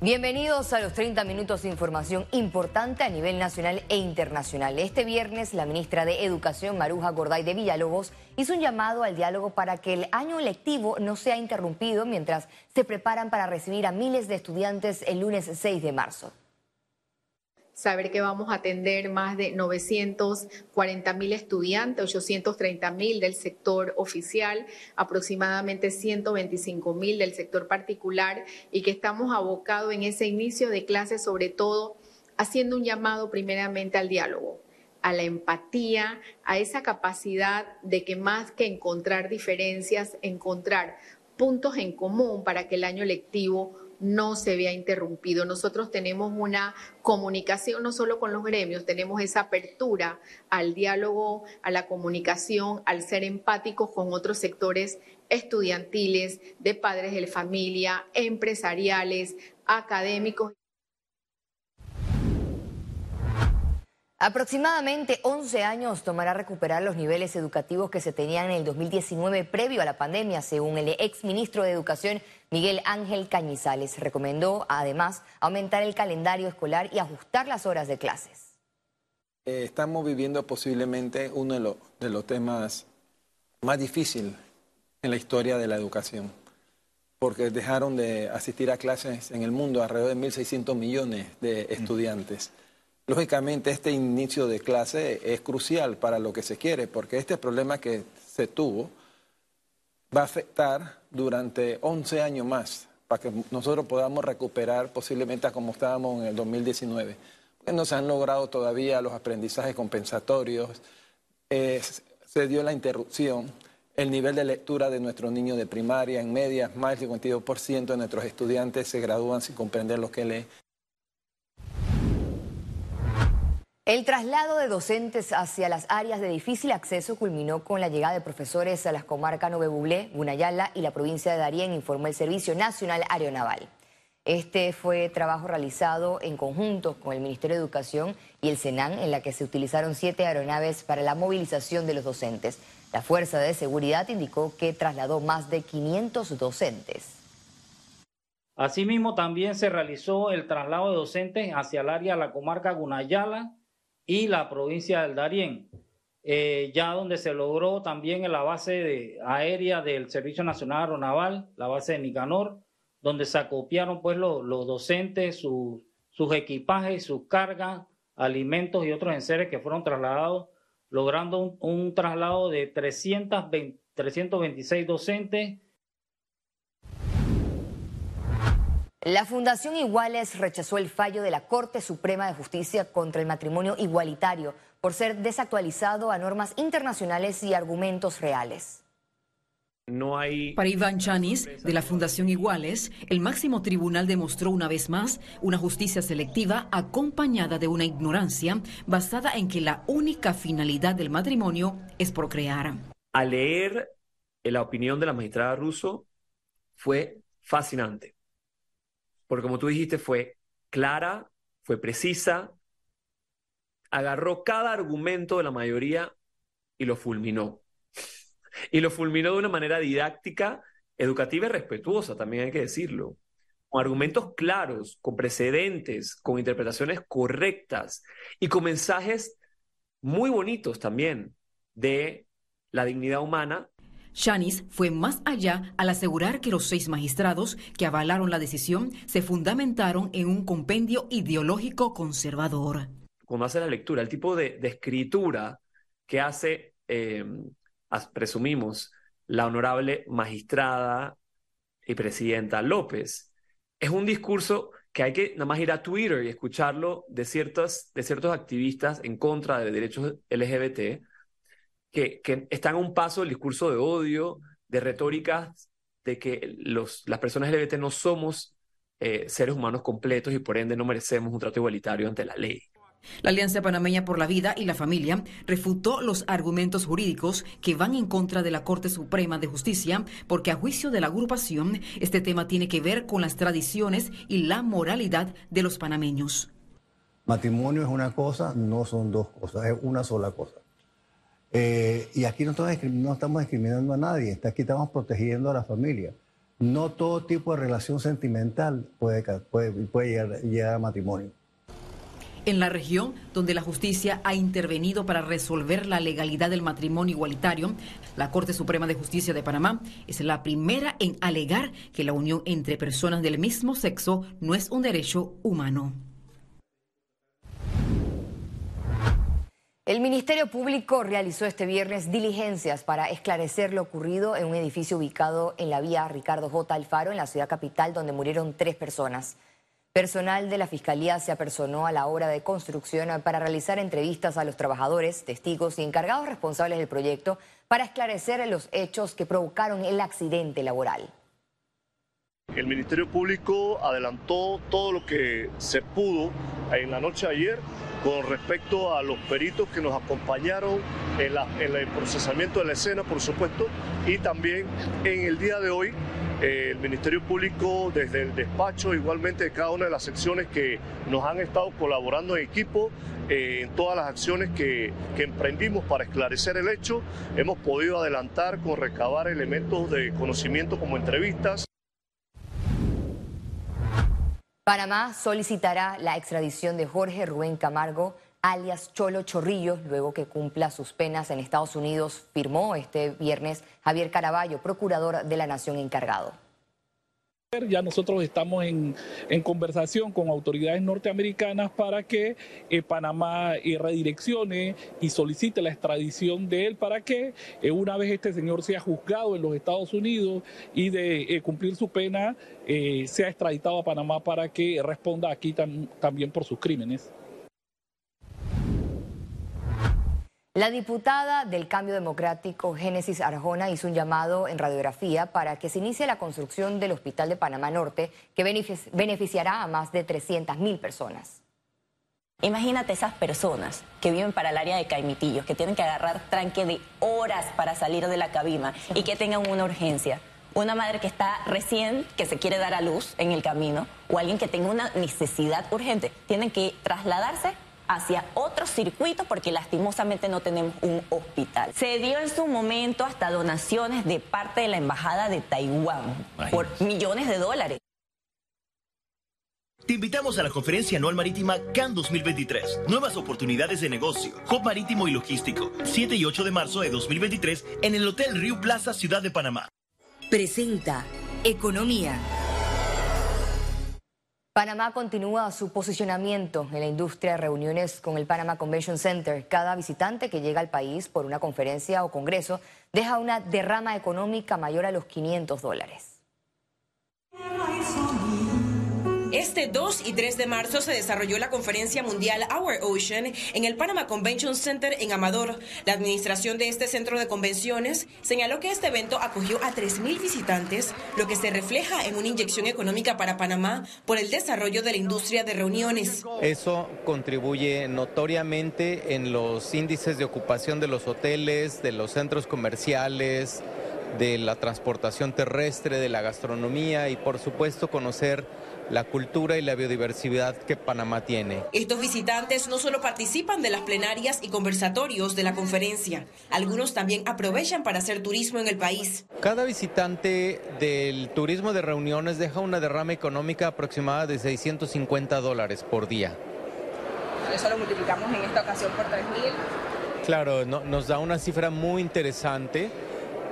Bienvenidos a los 30 minutos de información importante a nivel nacional e internacional. Este viernes, la ministra de Educación, Maruja Gorday de Villalobos, hizo un llamado al diálogo para que el año lectivo no sea interrumpido mientras se preparan para recibir a miles de estudiantes el lunes 6 de marzo saber que vamos a atender más de 940 mil estudiantes, 830 mil del sector oficial, aproximadamente 125 mil del sector particular y que estamos abocados en ese inicio de clase, sobre todo haciendo un llamado primeramente al diálogo a la empatía, a esa capacidad de que más que encontrar diferencias, encontrar puntos en común para que el año lectivo no se vea interrumpido. Nosotros tenemos una comunicación no solo con los gremios, tenemos esa apertura al diálogo, a la comunicación, al ser empáticos con otros sectores estudiantiles, de padres de familia, empresariales, académicos. Aproximadamente 11 años tomará recuperar los niveles educativos que se tenían en el 2019 previo a la pandemia, según el ex ministro de Educación Miguel Ángel Cañizales. Recomendó además aumentar el calendario escolar y ajustar las horas de clases. Eh, estamos viviendo posiblemente uno de los, de los temas más difíciles en la historia de la educación, porque dejaron de asistir a clases en el mundo alrededor de 1.600 millones de estudiantes. Lógicamente, este inicio de clase es crucial para lo que se quiere, porque este problema que se tuvo va a afectar durante 11 años más para que nosotros podamos recuperar posiblemente a como estábamos en el 2019. Porque no se han logrado todavía los aprendizajes compensatorios, se dio la interrupción, el nivel de lectura de nuestros niños de primaria en media, más del 52% de nuestros estudiantes se gradúan sin comprender lo que leen. El traslado de docentes hacia las áreas de difícil acceso culminó con la llegada de profesores a las comarcas Nove Buglé, Gunayala y la provincia de Darién, informó el Servicio Nacional Aeronaval. Este fue trabajo realizado en conjunto con el Ministerio de Educación y el SENAN, en la que se utilizaron siete aeronaves para la movilización de los docentes. La Fuerza de Seguridad indicó que trasladó más de 500 docentes. Asimismo, también se realizó el traslado de docentes hacia el área de la comarca Gunayala, y la provincia del Darién, eh, ya donde se logró también en la base aérea del Servicio Nacional Aeronaval, la base de Nicanor, donde se acopiaron pues los, docentes, sus equipajes, sus cargas, alimentos y otros enseres que fueron trasladados, logrando un, un traslado de 320, 326 docentes La Fundación Iguales rechazó el fallo de la Corte Suprema de Justicia contra el matrimonio igualitario por ser desactualizado a normas internacionales y argumentos reales. No hay... Para Iván Chanis, de la Fundación Iguales, el máximo tribunal demostró una vez más una justicia selectiva acompañada de una ignorancia basada en que la única finalidad del matrimonio es procrear. Al leer la opinión de la magistrada Russo fue fascinante porque como tú dijiste, fue clara, fue precisa, agarró cada argumento de la mayoría y lo fulminó. Y lo fulminó de una manera didáctica, educativa y respetuosa, también hay que decirlo. Con argumentos claros, con precedentes, con interpretaciones correctas y con mensajes muy bonitos también de la dignidad humana Shanis fue más allá al asegurar que los seis magistrados que avalaron la decisión se fundamentaron en un compendio ideológico conservador. Cuando hace la lectura, el tipo de, escritura que hace, eh, presumimos, la honorable magistrada y presidenta López, es un discurso que hay que nada más ir a Twitter y escucharlo de, de ciertos activistas en contra de derechos LGBT, que, que están a un paso del discurso de odio, de retóricas, de que los, las personas LGBT no somos eh, seres humanos completos y por ende no merecemos un trato igualitario ante la ley. La Alianza Panameña por la Vida y la Familia refutó los argumentos jurídicos que van en contra de la Corte Suprema de Justicia porque a juicio de la agrupación este tema tiene que ver con las tradiciones y la moralidad de los panameños. Matrimonio es una cosa, no son dos cosas, es una sola cosa. Eh, y aquí no estamos, discriminando a nadie, aquí estamos protegiendo a la familia. no todo tipo de relación sentimental puede, llegar, a matrimonio. En la región donde la justicia ha intervenido para resolver la legalidad del matrimonio igualitario, la Corte Suprema de Justicia de Panamá es la primera en alegar que la unión entre personas del mismo sexo no es un derecho humano. El Ministerio Público realizó este viernes diligencias para esclarecer lo ocurrido en un edificio ubicado en la vía Ricardo J. Alfaro, en la ciudad capital, donde murieron tres personas. Personal de la Fiscalía se apersonó a la obra de construcción para realizar entrevistas a los trabajadores, testigos y encargados responsables del proyecto para esclarecer los hechos que provocaron el accidente laboral. El Ministerio Público adelantó todo lo que se pudo en la noche de ayer con respecto a los peritos que nos acompañaron en, el procesamiento de la escena, por supuesto, y también en el día de hoy eh, el Ministerio Público desde el despacho, igualmente de cada una de las secciones que nos han estado colaborando en equipo eh, en todas las acciones que, emprendimos para esclarecer el hecho, hemos podido adelantar con recabar elementos de conocimiento como entrevistas. Panamá solicitará la extradición de Jorge Rubén Camargo, alias Cholo Chorrillo, luego que cumpla sus penas en Estados Unidos, firmó este viernes Javier Caraballo, procurador de la Nación encargado. Ya nosotros estamos en, conversación con autoridades norteamericanas para que eh, Panamá eh, redireccione y solicite la extradición de él para que eh, una vez este señor sea juzgado en los Estados Unidos y de cumplir su pena, sea extraditado a Panamá para que responda aquí también por sus crímenes. La diputada del Cambio Democrático, Génesis Arjona, hizo un llamado en radiografía para que se inicie la construcción del Hospital de Panamá Norte, que beneficiará a más de 300 mil personas. Imagínate esas personas que viven para el área de Caimitillos, que tienen que agarrar tranque de horas para salir de la cabina y que tengan una urgencia. Una madre que está recién, que se quiere dar a luz en el camino, o alguien que tenga una necesidad urgente, tienen que trasladarse hacia otro circuito porque lastimosamente no tenemos un hospital. Se dio en su momento hasta donaciones de parte de la Embajada de Taiwán por millones de dólares. Te invitamos a la conferencia anual marítima CAN 2023. Nuevas oportunidades de negocio, hub marítimo y logístico. 7 y 8 de marzo de 2023 en el Hotel Río Plaza, Ciudad de Panamá. Presenta Economía. Panamá continúa su posicionamiento en la industria de reuniones con el Panama Convention Center. Cada visitante que llega al país por una conferencia o congreso deja una derrama económica mayor a los 500 dólares. Este 2 y 3 de marzo se desarrolló la conferencia mundial Our Ocean en el Panama Convention Center en Amador. La administración de este centro de convenciones señaló que este evento acogió a 3.000 visitantes, lo que se refleja en una inyección económica para Panamá por el desarrollo de la industria de reuniones. Eso contribuye notoriamente en los índices de ocupación de los hoteles, de los centros comerciales, de la transportación terrestre, de la gastronomía y por supuesto conocer la cultura y la biodiversidad que Panamá tiene. Estos visitantes no solo participan de las plenarias y conversatorios de la conferencia, algunos también aprovechan para hacer turismo en el país. Cada visitante del turismo de reuniones deja una derrama económica aproximada de 650 dólares por día. Eso lo multiplicamos en esta ocasión por 3.000. Claro, nos da una cifra muy interesante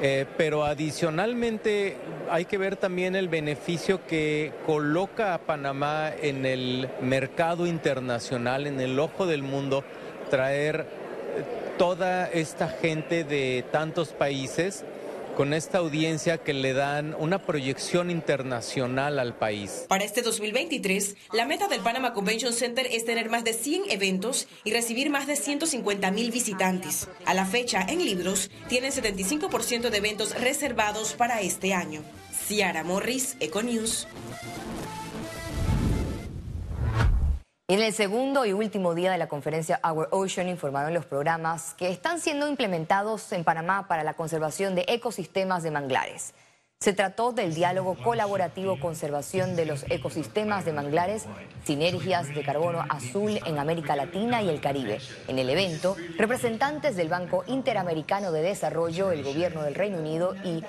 eh, pero adicionalmente hay que ver también el beneficio que coloca a Panamá en el mercado internacional, en el ojo del mundo, traer eh, toda esta gente de tantos países con esta audiencia que le dan una proyección internacional al país. Para este 2023, la meta del Panama Convention Center es tener más de 100 eventos y recibir más de 150 mil visitantes. A la fecha, en libros, tienen 75% de eventos reservados para este año. Ciara Morris, Econews. En el segundo y último día de la conferencia Our Ocean informaron los programas que están siendo implementados en Panamá para la conservación de ecosistemas de manglares. Se trató del diálogo colaborativo conservación de los ecosistemas de manglares, sinergias de carbono azul en América Latina y el Caribe. En el evento, representantes del Banco Interamericano de Desarrollo, el Gobierno del Reino Unido y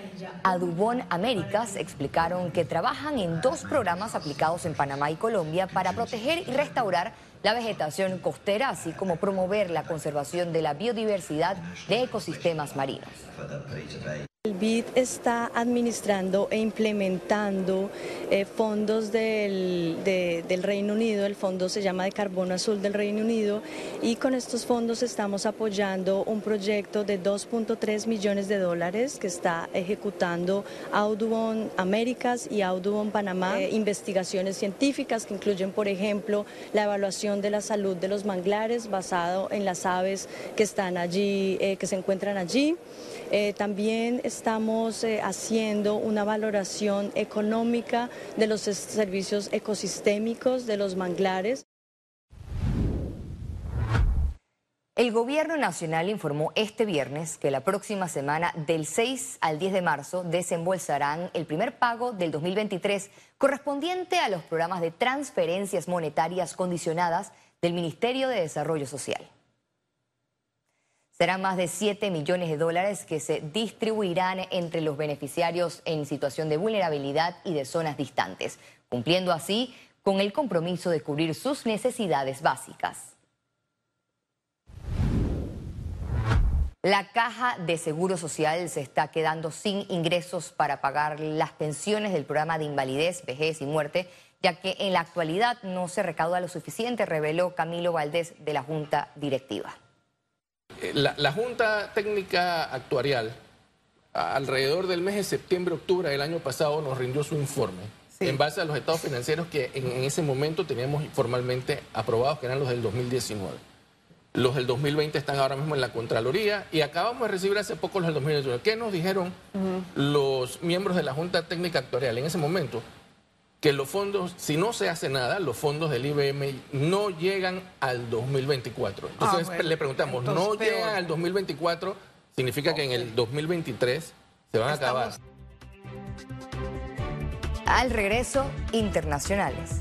Adubón Américas explicaron que trabajan en dos programas aplicados en Panamá y Colombia para proteger y restaurar la vegetación costera, así como promover la conservación de la biodiversidad de ecosistemas marinos. El BID está administrando e implementando eh, fondos del, del, Reino Unido, el fondo se llama de Carbono Azul del Reino Unido y con estos fondos estamos apoyando un proyecto de 2.3 millones de dólares que está ejecutando Audubon Américas y Audubon Panamá, eh, investigaciones científicas que incluyen, por ejemplo, la evaluación de la salud de los manglares basado en las aves que están allí, eh, que se encuentran allí. También estamos eh, haciendo una valoración económica de los servicios ecosistémicos de los manglares. El Gobierno Nacional informó este viernes que la próxima semana, del 6 al 10 de marzo, desembolsarán el primer pago del 2023 correspondiente a los programas de transferencias monetarias condicionadas del Ministerio de Desarrollo Social. Serán más de 7 millones de dólares que se distribuirán entre los beneficiarios en situación de vulnerabilidad y de zonas distantes, cumpliendo así con el compromiso de cubrir sus necesidades básicas. La caja de seguro social se está quedando sin ingresos para pagar las pensiones del programa de invalidez, vejez y muerte, ya que en la actualidad no se recauda lo suficiente, reveló Camilo Valdés de la Junta Directiva. La, Junta Técnica Actuarial, alrededor del mes de septiembre-octubre del año pasado, nos rindió su informe. En base a los estados financieros que en, ese momento teníamos formalmente aprobados, que eran los del 2019. Los del 2020 están ahora mismo en la Contraloría y acabamos de recibir hace poco los del 2019. ¿Qué nos dijeron los miembros de la Junta Técnica Actuarial en ese momento? Que los fondos, si no se hace nada, los fondos del IBM no llegan al 2024. Entonces ah, le preguntamos, ¿no llegan al 2024? Significa que en el 2023 se van a acabar. Al regreso, internacionales.